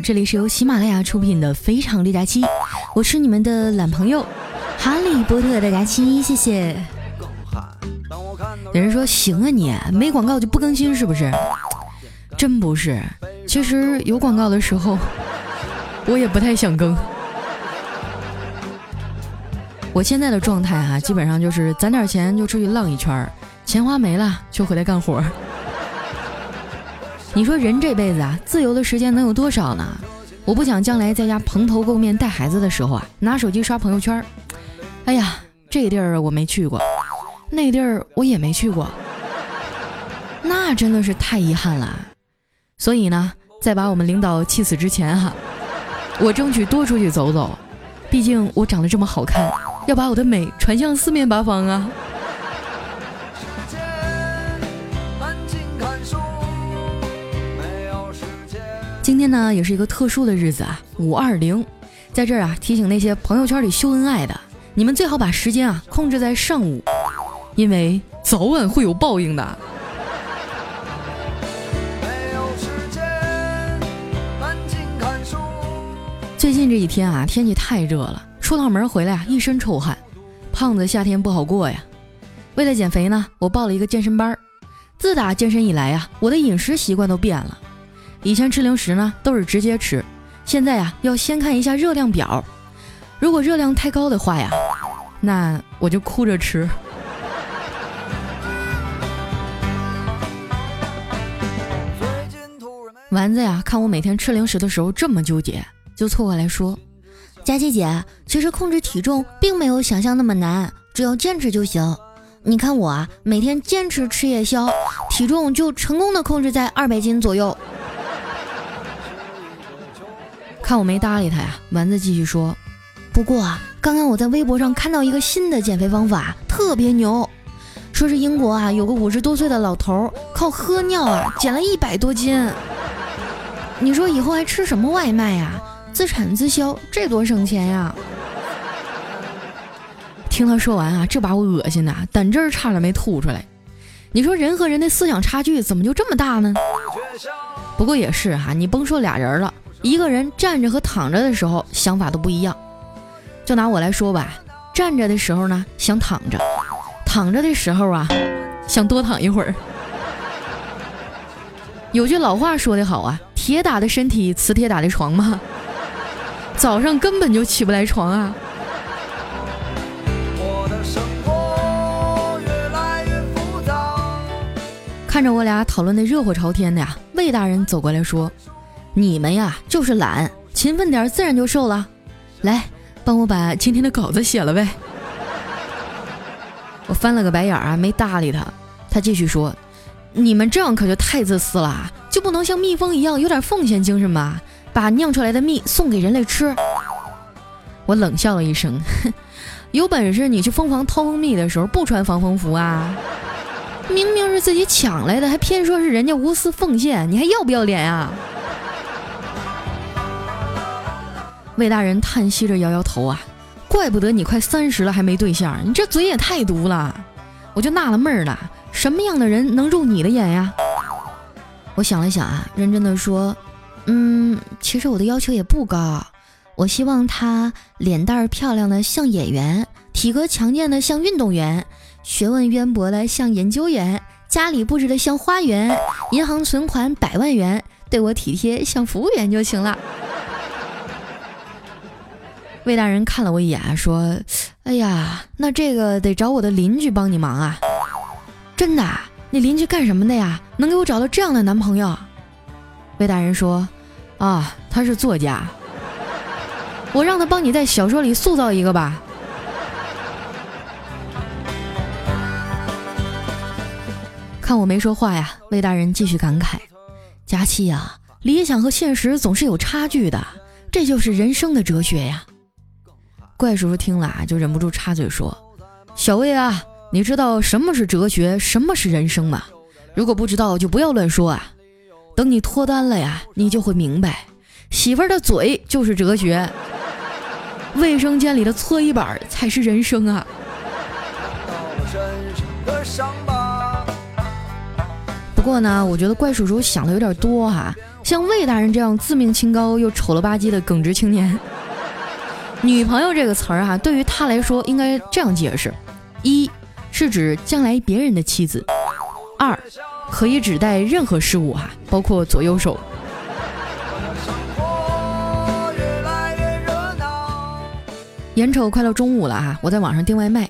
这里是由喜马拉雅出品的《非常六加七》，我是你们的懒朋友哈利波特的佳期，谢谢。有人说行啊，你没广告就不更新是不是？真不是，其实有广告的时候，我也不太想更。我现在的状态哈，基本上就是攒点钱就出去浪一圈，钱花没了就回来干活。你说人这辈子啊，自由的时间能有多少呢？我不想将来在家蓬头垢面带孩子的时候啊，拿手机刷朋友圈。哎呀，这地儿我没去过，那地儿我也没去过，那真的是太遗憾了。所以呢，在把我们领导气死之前哈，我争取多出去走走，毕竟我长得这么好看。要把我的美传向四面八方啊！今天呢，也是一个特殊的日子啊，五二零，在这儿啊，提醒那些朋友圈里秀恩爱的，你们最好把时间啊控制在上午，因为早晚会有报应的。最近这几天啊，天气太热了。出趟门回来啊，一身臭汗，胖子夏天不好过呀。为了减肥呢，我报了一个健身班。自打健身以来呀，我的饮食习惯都变了。以前吃零食呢，都是直接吃，现在呀，要先看一下热量表。如果热量太高的话呀，那我就哭着吃。丸子呀，看我每天吃零食的时候这么纠结，就凑过来说。佳琪姐，其实控制体重并没有想象那么难，只要坚持就行。你看我啊，每天坚持吃夜宵，体重就成功的控制在二百斤左右。看我没搭理他呀，丸子继续说：“不过啊，刚刚我在微博上看到一个新的减肥方法，特别牛，说是英国啊有个五十多岁的老头靠喝尿啊减了一百多斤。你说以后还吃什么外卖呀？”自产自销，这多省钱呀！听他说完啊，这把我恶心的，胆汁儿差点没吐出来。你说人和人的思想差距怎么就这么大呢？不过也是哈，你甭说俩人了，一个人站着和躺着的时候想法都不一样。就拿我来说吧，站着的时候呢想躺着，躺着的时候啊想多躺一会儿。有句老话说得好啊，铁打的身体，磁铁打的床嘛。早上根本就起不来床啊！看着我俩讨论的热火朝天的呀，魏大人走过来说：“你们呀就是懒，勤奋点自然就瘦了。来，帮我把今天的稿子写了呗。”我翻了个白眼儿啊，没搭理他。他继续说：“你们这样可就太自私了，就不能像蜜蜂一样有点奉献精神吗？”把酿出来的蜜送给人类吃，我冷笑了一声，有本事你去蜂房掏蜂蜜的时候不穿防风服啊！明明是自己抢来的，还偏说是人家无私奉献，你还要不要脸啊？魏大人叹息着摇摇头啊，怪不得你快三十了还没对象，你这嘴也太毒了！我就纳了闷儿了，什么样的人能入你的眼呀？我想了想啊，认真的说。嗯，其实我的要求也不高，我希望他脸蛋儿漂亮的像演员，体格强健的像运动员，学问渊博的像研究员，家里布置的像花园，银行存款百万元，对我体贴像服务员就行了。魏大人看了我一眼，说：“哎呀，那这个得找我的邻居帮你忙啊！真的，你邻居干什么的呀？能给我找到这样的男朋友？”魏大人说：“啊，他是作家，我让他帮你在小说里塑造一个吧。”看我没说话呀，魏大人继续感慨：“佳期呀，理想和现实总是有差距的，这就是人生的哲学呀。”怪叔叔听了啊，就忍不住插嘴说：“小魏啊，你知道什么是哲学，什么是人生吗？如果不知道，就不要乱说啊。”等你脱单了呀，你就会明白，媳妇儿的嘴就是哲学，卫生间里的搓衣板才是人生啊。不过呢，我觉得怪叔叔想的有点多哈，像魏大人这样自命清高又丑了吧唧的耿直青年，女朋友这个词儿哈，对于他来说应该这样解释：一是指将来别人的妻子；二可以指代任何事物哈，包括左右手。眼瞅快到中午了啊，我在网上订外卖，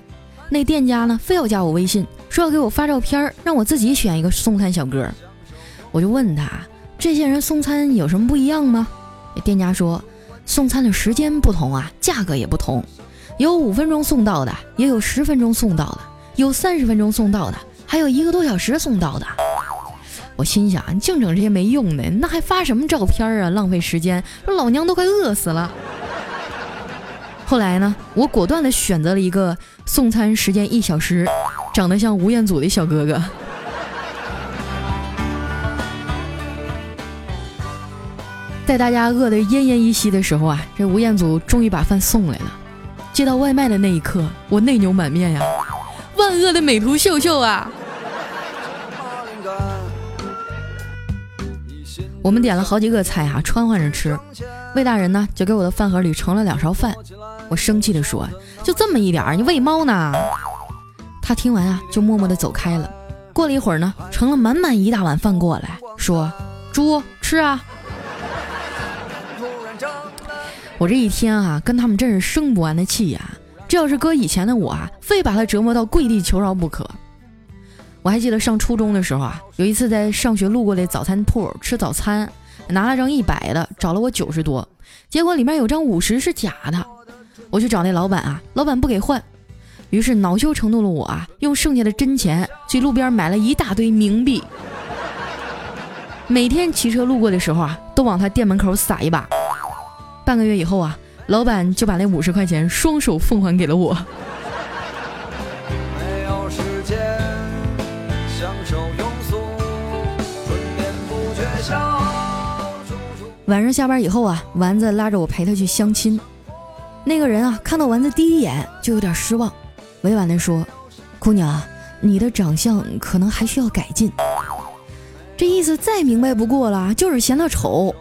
那店家呢非要加我微信，说要给我发照片，让我自己选一个送餐小哥。我就问他。这些人送餐有什么不一样吗？店家说，送餐的时间不同啊，价格也不同，有五分钟送到的，也有十分钟送到的，有三十分钟送到的，还有一个多小时送到的。我心想，净整这些没用的，那还发什么照片啊？浪费时间，老娘都快饿死了。后来呢，我果断的选择了一个送餐时间一小时，长得像吴彦祖的小哥哥。在大家饿得奄奄一息的时候啊，这吴彦祖终于把饭送来了。接到外卖的那一刻，我内牛满面呀，万恶的美图秀秀啊！我们点了好几个菜啊，穿换着吃。魏大人呢，就给我的饭盒里盛了两勺饭。我生气地说：“就这么一点，你喂猫呢？”他听完啊，就默默地走开了。过了一会儿呢，盛了满满一大碗饭过来，说：“猪吃啊。”我这一天啊，跟他们真是生不完的气呀！这要是搁以前的我啊，非把他折磨到跪地求饶不可。我还记得上初中的时候啊，有一次在上学路过那早餐铺吃早餐，拿了张一百的，找了我九十多，结果里面有张五十是假的。我去找那老板啊，老板不给换，于是恼羞成怒的我啊，用剩下的真钱去路边买了一大堆冥币，每天骑车路过的时候啊，都往他店门口撒一把。半个月以后啊，老板就把那五十块钱双手奉还给了我。晚上下班以后啊，丸子拉着我陪他去相亲。那个人啊，看到丸子第一眼就有点失望，委婉地说：“姑娘，你的长相可能还需要改进。”这意思再明白不过了，就是嫌他丑。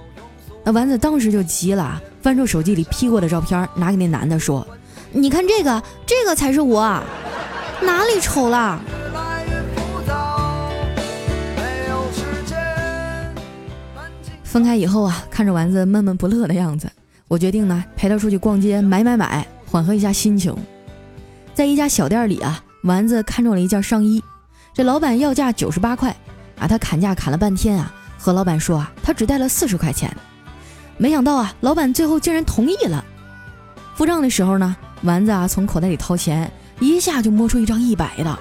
那丸子当时就急了。翻出手机里 P 过的照片，拿给那男的说：“你看这个，这个才是我，哪里丑了？”分开以后啊，看着丸子闷闷不乐的样子，我决定呢陪他出去逛街买买买，缓和一下心情。在一家小店里啊，丸子看中了一件上衣，这老板要价九十八块，啊，他砍价砍了半天啊，和老板说啊，他只带了四十块钱。没想到啊，老板最后竟然同意了。付账的时候呢，丸子啊从口袋里掏钱，一下就摸出一张一百的。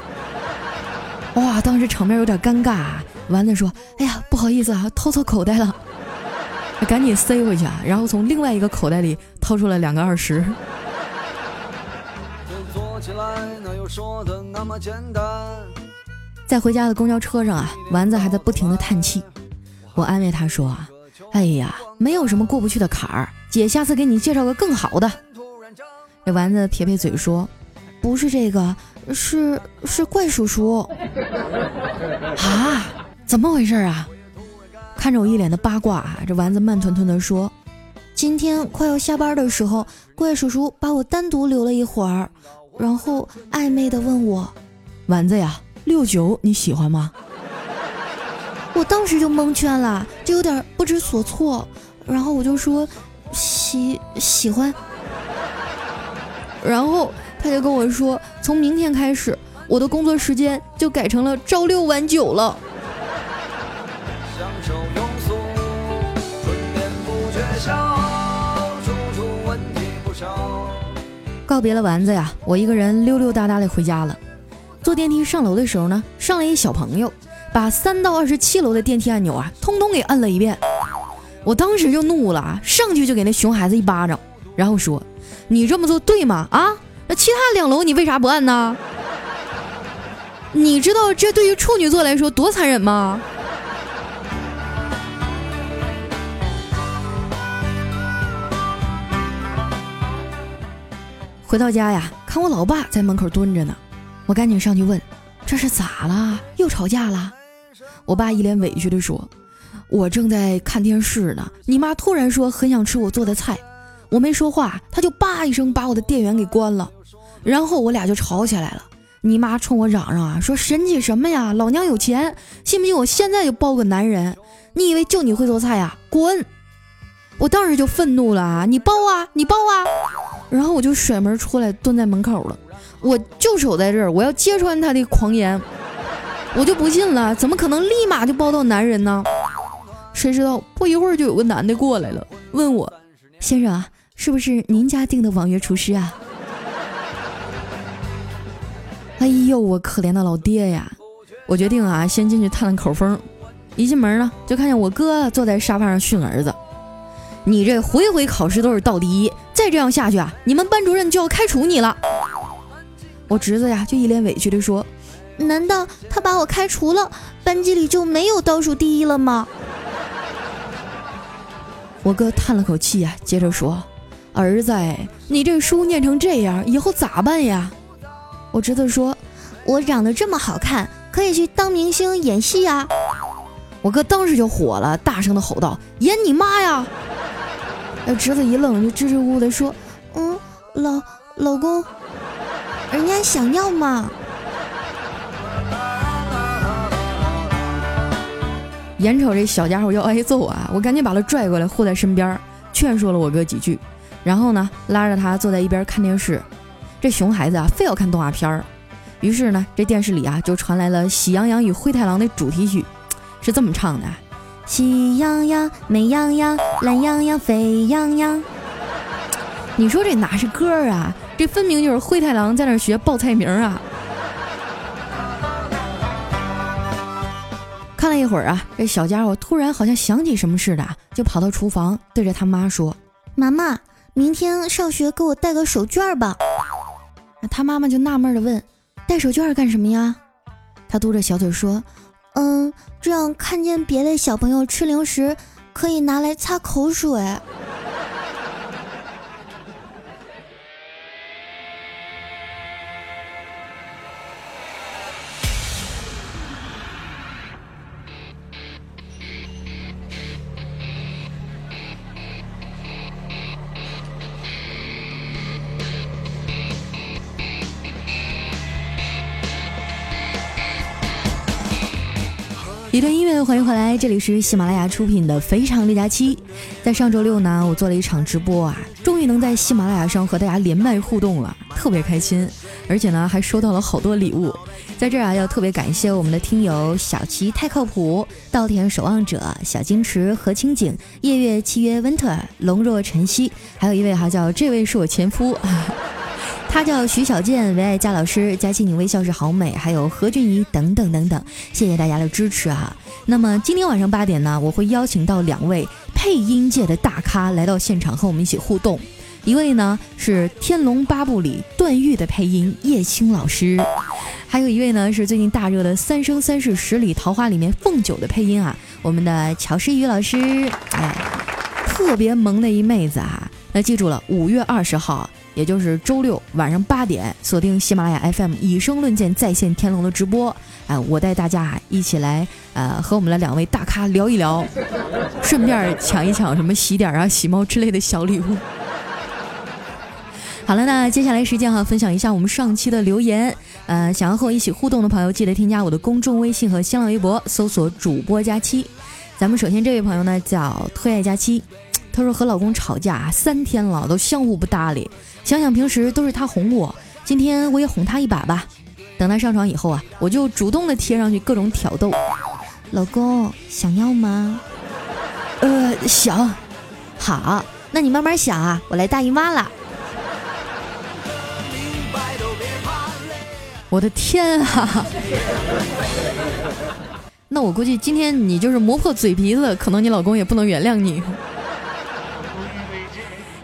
哇，当时场面有点尴尬。丸子说：“哎呀，不好意思啊，掏错口袋了。”赶紧塞回去啊，然后从另外一个口袋里掏出了两个二十。在回家的公交车上啊，丸子还在不停的叹气。我安慰他说啊。哎呀，没有什么过不去的坎儿，姐下次给你介绍个更好的。这丸子撇撇嘴说：“不是这个，是是怪叔叔。”啊，怎么回事啊？看着我一脸的八卦，这丸子慢吞吞的说：“今天快要下班的时候，怪叔叔把我单独留了一会儿，然后暧昧的问我：丸子呀，六九你喜欢吗？”我当时就蒙圈了，就有点不知所措，然后我就说喜喜欢，然后他就跟我说，从明天开始，我的工作时间就改成了朝六晚九了。告别了丸子呀，我一个人溜溜达达的回家了。坐电梯上楼的时候呢，上来一小朋友。把三到二十七楼的电梯按钮啊，通通给摁了一遍。我当时就怒了，上去就给那熊孩子一巴掌，然后说：“你这么做对吗？啊，那其他两楼你为啥不按呢？你知道这对于处女座来说多残忍吗？”回到家呀，看我老爸在门口蹲着呢，我赶紧上去问：“这是咋了？又吵架了？”我爸一脸委屈地说：“我正在看电视呢，你妈突然说很想吃我做的菜，我没说话，她就叭一声把我的电源给关了，然后我俩就吵起来了。你妈冲我嚷嚷啊，说神气什么呀，老娘有钱，信不信我现在就包个男人？你以为就你会做菜呀？滚！我当时就愤怒了啊，你包啊，你包啊！然后我就甩门出来，蹲在门口了，我就守在这儿，我要揭穿他的狂言。我就不信了，怎么可能立马就包到男人呢？谁知道不一会儿就有个男的过来了，问我：“先生啊，是不是您家订的网约厨师啊？” 哎呦，我可怜的老爹呀！我决定啊，先进去探探口风。一进门呢，就看见我哥坐在沙发上训儿子：“你这回回考试都是倒第一，再这样下去啊，你们班主任就要开除你了。”我侄子呀，就一脸委屈地说。难道他把我开除了，班级里就没有倒数第一了吗？我哥叹了口气啊，接着说：“儿子，你这书念成这样，以后咋办呀？”我侄子说：“我长得这么好看，可以去当明星演戏啊！”我哥当时就火了，大声的吼道：“演你妈呀！”那侄子一愣，就支支吾吾的说：“嗯，老老公，人家想要嘛。”眼瞅这小家伙要挨揍啊，我赶紧把他拽过来护在身边，劝说了我哥几句，然后呢，拉着他坐在一边看电视。这熊孩子啊，非要看动画片儿，于是呢，这电视里啊就传来了《喜羊羊与灰太狼》的主题曲，是这么唱的：喜羊羊、美羊羊、懒羊羊、沸羊羊。你说这哪是歌啊？这分明就是灰太狼在那学报菜名啊！看了一会儿啊，这小家伙突然好像想起什么似的，就跑到厨房对着他妈说：“妈妈，明天上学给我带个手绢吧。”他妈妈就纳闷的问：“带手绢干什么呀？”他嘟着小嘴说：“嗯，这样看见别的小朋友吃零食，可以拿来擦口水。”一段音乐，欢迎回来，这里是喜马拉雅出品的《非常六加七》。在上周六呢，我做了一场直播啊，终于能在喜马拉雅上和大家连麦互动了，特别开心，而且呢还收到了好多礼物。在这儿啊，要特别感谢我们的听友小齐太靠谱、稻田守望者、小金池、何清景、夜月契约、温特、龙若晨曦，还有一位哈叫这位是我前夫。他叫徐小健，唯爱佳老师，佳琪你微笑是好美，还有何俊怡等等等等，谢谢大家的支持啊！那么今天晚上八点呢，我会邀请到两位配音界的大咖来到现场和我们一起互动，一位呢是《天龙八部》里段誉的配音叶青老师，还有一位呢是最近大热的《三生三世十里桃花》里面凤九的配音啊，我们的乔诗雨老师，哎，特别萌的一妹子啊！那记住了，五月二十号。也就是周六晚上八点，锁定喜马拉雅 FM《以声论剑》在线天龙的直播，哎，我带大家一起来，呃，和我们的两位大咖聊一聊，顺便抢一抢什么喜点啊、喜猫之类的小礼物。好了，那接下来时间哈，分享一下我们上期的留言。呃，想要和我一起互动的朋友，记得添加我的公众微信和新浪微博，搜索主播佳期。咱们首先这位朋友呢，叫特爱佳期。她说和老公吵架三天了，都相互不搭理。想想平时都是他哄我，今天我也哄他一把吧。等他上床以后啊，我就主动的贴上去各种挑逗。老公想要吗？呃，想。好，那你慢慢想啊，我来大姨妈了。我的天啊！那我估计今天你就是磨破嘴皮子，可能你老公也不能原谅你。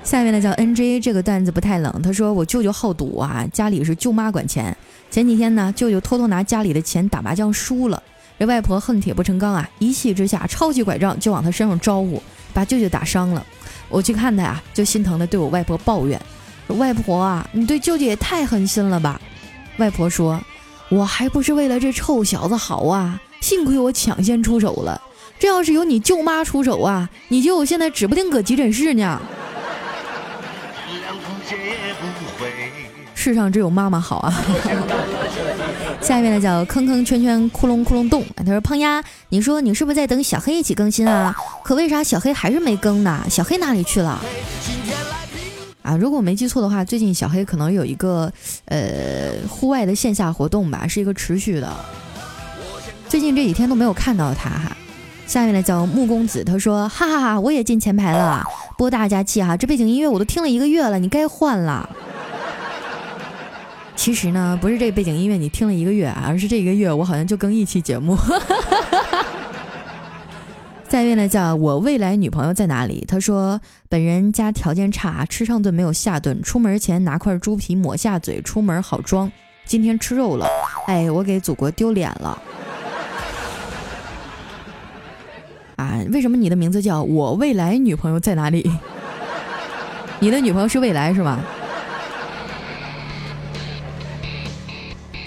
下面呢叫 N J，这个段子不太冷。他说我舅舅好赌啊，家里是舅妈管钱。前几天呢，舅舅偷偷拿家里的钱打麻将输了，这外婆恨铁不成钢啊，一气之下抄起拐杖就往他身上招呼，把舅舅打伤了。我去看他呀，就心疼的对我外婆抱怨：“外婆啊，你对舅舅也太狠心了吧？”外婆说：“我还不是为了这臭小子好啊，幸亏我抢先出手了。这要是有你舅妈出手啊，你舅现在指不定搁急诊室呢。世上只有妈妈好啊！下一位呢叫坑坑圈圈窟窿窟窿洞。他说：“胖丫，你说你是不是在等小黑一起更新啊？可为啥小黑还是没更呢？小黑哪里去了？”啊，如果我没记错的话，最近小黑可能有一个呃户外的线下活动吧，是一个持续的。最近这几天都没有看到他哈。下面呢叫木公子，他说：“哈哈哈，我也进前排了，播大家气哈，这背景音乐我都听了一个月了，你该换了。”其实呢，不是这个背景音乐你听了一个月，而是这一个月我好像就更一期节目。下一位呢，叫我未来女朋友在哪里？他说，本人家条件差，吃上顿没有下顿，出门前拿块猪皮抹下嘴，出门好装。今天吃肉了，哎，我给祖国丢脸了。啊，为什么你的名字叫我未来女朋友在哪里？你的女朋友是未来是吗？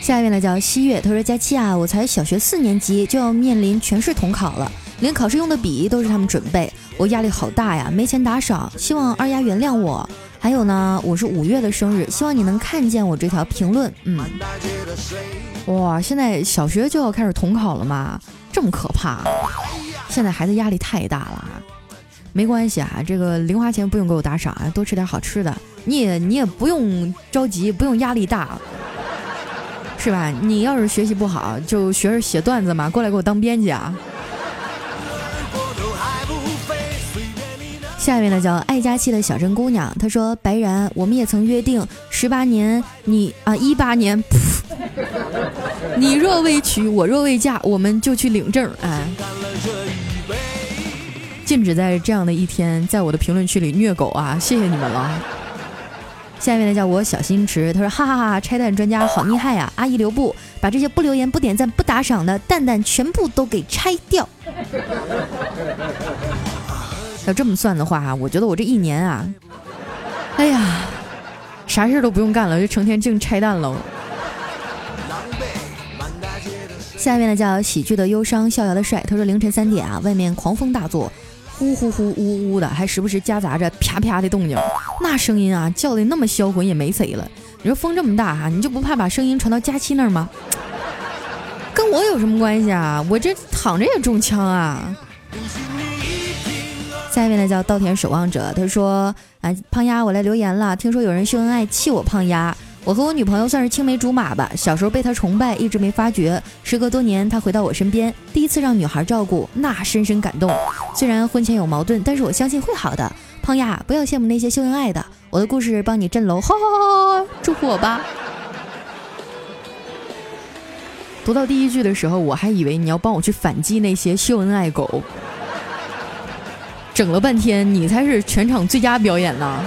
下一位呢叫西月，他说：“佳期啊，我才小学四年级就要面临全市统考了，连考试用的笔都是他们准备，我压力好大呀，没钱打赏，希望二丫原谅我。还有呢，我是五月的生日，希望你能看见我这条评论。嗯，哇，现在小学就要开始统考了吗？这么可怕？现在孩子压力太大了啊。没关系啊，这个零花钱不用给我打赏啊，多吃点好吃的，你也你也不用着急，不用压力大。”是吧？你要是学习不好，就学着写段子嘛，过来给我当编辑啊！下面呢叫爱佳期的小镇姑娘，她说：“白然，我们也曾约定，十八年你啊一八年，你若未娶，我若未嫁，我们就去领证。”哎，禁止在这样的一天，在我的评论区里虐狗啊！谢谢你们了。下面呢叫我小心池，他说哈哈哈，拆弹专家好厉害呀！阿姨留步，把这些不留言、不点赞、不打赏的蛋蛋全部都给拆掉。要这么算的话，我觉得我这一年啊，哎呀，啥事都不用干了，就成天净拆弹了。下面呢叫喜剧的忧伤，逍遥的帅，他说凌晨三点啊，外面狂风大作。呼呼呼，呜呜的，还时不时夹杂着啪啪的动静，那声音啊，叫的那么销魂也没谁了。你说风这么大哈，你就不怕把声音传到佳期那儿吗？跟我有什么关系啊？我这躺着也中枪啊！下面呢叫稻田守望者，他说啊，胖丫，我来留言了，听说有人秀恩爱气我胖丫。我和我女朋友算是青梅竹马吧，小时候被她崇拜，一直没发觉。时隔多年，她回到我身边，第一次让女孩照顾，那深深感动。虽然婚前有矛盾，但是我相信会好的。胖丫，不要羡慕那些秀恩爱的，我的故事帮你震楼，哈哈哈！祝福我吧。读到第一句的时候，我还以为你要帮我去反击那些秀恩爱狗，整了半天，你才是全场最佳表演呢。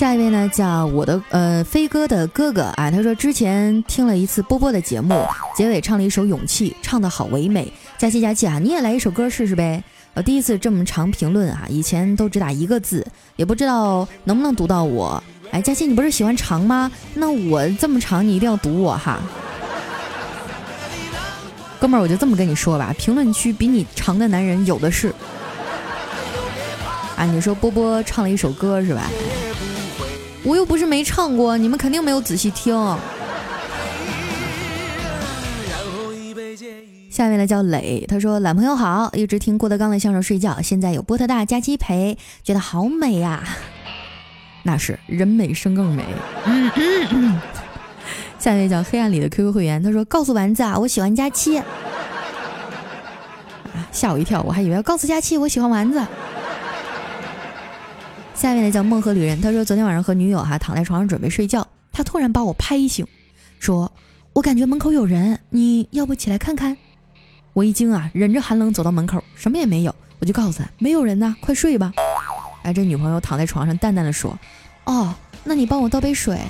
下一位呢，叫我的呃飞哥的哥哥啊，他说之前听了一次波波的节目，结尾唱了一首《勇气》，唱的好唯美。佳期佳期啊，你也来一首歌试试呗。我第一次这么长评论啊，以前都只打一个字，也不知道能不能读到我。哎，佳期你不是喜欢长吗？那我这么长，你一定要读我哈。哥们儿，我就这么跟你说吧，评论区比你长的男人有的是。啊，你说波波唱了一首歌是吧？我又不是没唱过，你们肯定没有仔细听。下面呢叫磊，他说：“懒朋友好，一直听郭德纲的相声睡觉，现在有波特大加鸡陪，觉得好美呀。”那是人美声更美。下面叫黑暗里的 QQ 会员，他说：“告诉丸子啊，我喜欢佳期。”吓我一跳，我还以为要告诉佳期我喜欢丸子。下面的叫梦河旅人，他说昨天晚上和女友哈躺在床上准备睡觉，他突然把我拍醒，说：“我感觉门口有人，你要不起来看看？”我一惊啊，忍着寒冷走到门口，什么也没有，我就告诉他：“没有人呐，快睡吧。”哎，这女朋友躺在床上淡淡的说：“哦，那你帮我倒杯水。”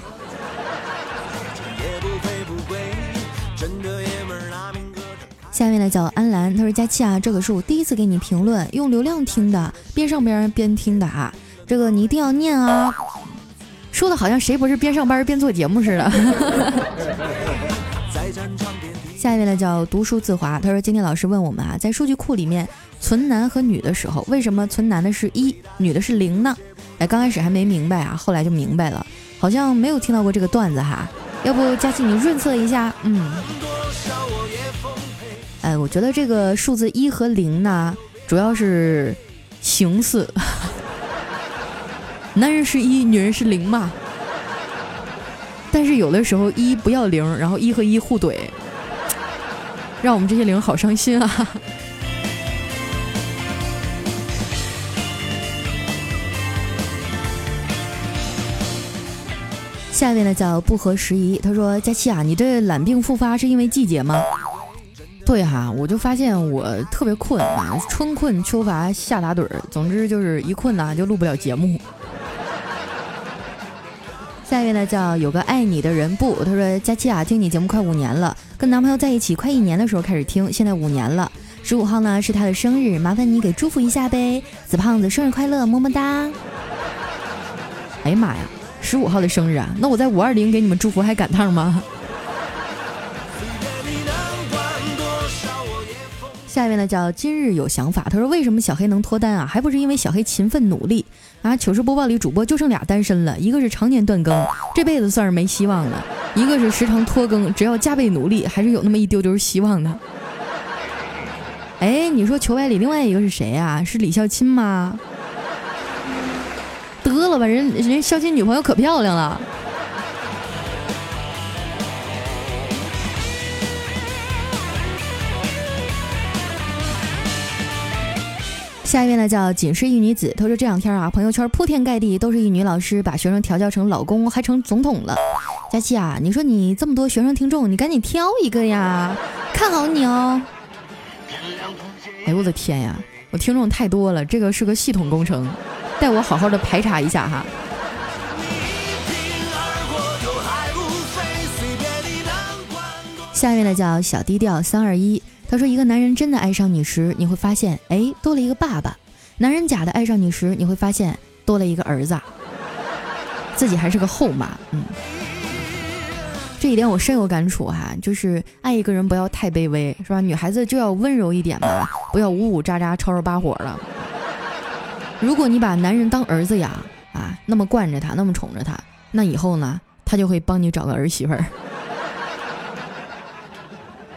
下面的叫安澜，他说：“佳期啊，这可是我第一次给你评论，用流量听的，边上边边听的啊。”这个你一定要念啊！说的好像谁不是边上班边做节目似的。下一位呢叫读书自华，他说今天老师问我们啊，在数据库里面存男和女的时候，为什么存男的是一，女的是零呢？哎，刚开始还没明白啊，后来就明白了，好像没有听到过这个段子哈。要不佳琪你润色一下？嗯，哎，我觉得这个数字一和零呢，主要是形似，男人是一，女人是零嘛。但是有的时候一不要零，然后一和一互怼。让我们这些零好伤心啊！下一位呢叫不合时宜，他说：“佳期啊，你这懒病复发是因为季节吗？”对哈，我就发现我特别困啊，春困秋乏夏打盹儿，总之就是一困呐就录不了节目。下一位呢叫有个爱你的人不，他说佳琪啊，听你节目快五年了，跟男朋友在一起快一年的时候开始听，现在五年了。十五号呢是他的生日，麻烦你给祝福一下呗，死胖子生日快乐，么么哒。哎呀妈呀，十五号的生日啊，那我在五二零给你们祝福还赶趟吗？下一位呢叫今日有想法，他说为什么小黑能脱单啊？还不是因为小黑勤奋努力啊！糗事播报里主播就剩俩单身了，一个是常年断更，这辈子算是没希望了；一个是时常拖更，只要加倍努力，还是有那么一丢丢希望的。哎，你说球外里另外一个是谁啊？是李孝钦吗？得了吧，人人孝钦女朋友可漂亮了。下一位呢叫仅是一女子，她说这两天啊，朋友圈铺天盖地都是一女老师把学生调教成老公，还成总统了。佳琪啊，你说你这么多学生听众，你赶紧挑一个呀，看好你哦。哎我的天呀，我听众太多了，这个是个系统工程，带我好好的排查一下哈。下一位呢叫小低调三二一。他说：“一个男人真的爱上你时，你会发现，哎，多了一个爸爸；男人假的爱上你时，你会发现多了一个儿子。自己还是个后妈，嗯，这一点我深有感触哈。就是爱一个人不要太卑微，是吧？女孩子就要温柔一点嘛，不要呜呜喳喳、吵吵巴火的。如果你把男人当儿子养啊，那么惯着他，那么宠着他，那以后呢，他就会帮你找个儿媳妇儿。”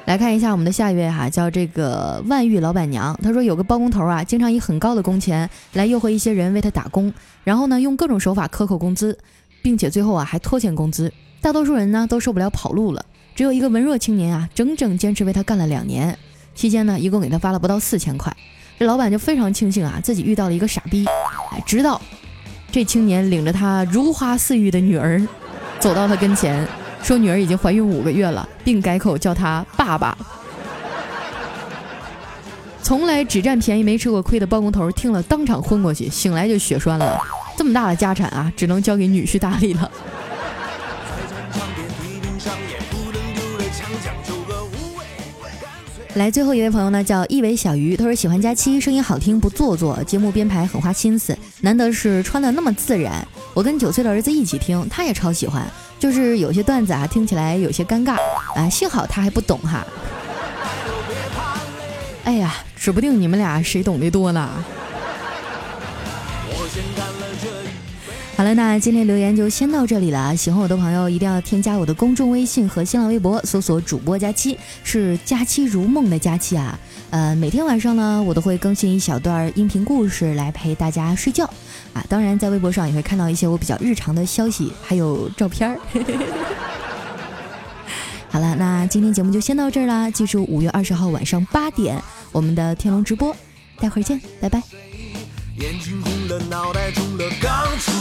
来看一下我们的下一位哈，叫这个万玉老板娘。她说有个包工头啊，经常以很高的工钱来诱惑一些人为他打工，然后呢用各种手法克扣工资，并且最后啊还拖欠工资。大多数人呢都受不了跑路了，只有一个文弱青年啊，整整坚持为他干了两年，期间呢一共给他发了不到四千块。这老板就非常庆幸啊自己遇到了一个傻逼，直到这青年领着他如花似玉的女儿走到他跟前。说女儿已经怀孕五个月了，并改口叫他爸爸。从来只占便宜没吃过亏的包工头听了当场昏过去，醒来就血栓了。这么大的家产啊，只能交给女婿打理了。来，最后一位朋友呢，叫一尾小鱼，他说喜欢佳期，声音好听不做作，节目编排很花心思，难得是穿的那么自然。我跟九岁的儿子一起听，他也超喜欢。就是有些段子啊，听起来有些尴尬啊，幸好他还不懂哈。哎呀，指不定你们俩谁懂得多呢。好了，那今天留言就先到这里了。喜欢我的朋友一定要添加我的公众微信和新浪微博，搜索主播佳期，是佳期如梦的佳期啊。呃，每天晚上呢，我都会更新一小段音频故事来陪大家睡觉。啊，当然，在微博上也会看到一些我比较日常的消息，还有照片儿。好了，那今天节目就先到这儿啦。记住，五月二十号晚上八点，我们的天龙直播，待会儿见，拜拜。眼睛红了，脑袋了，刚出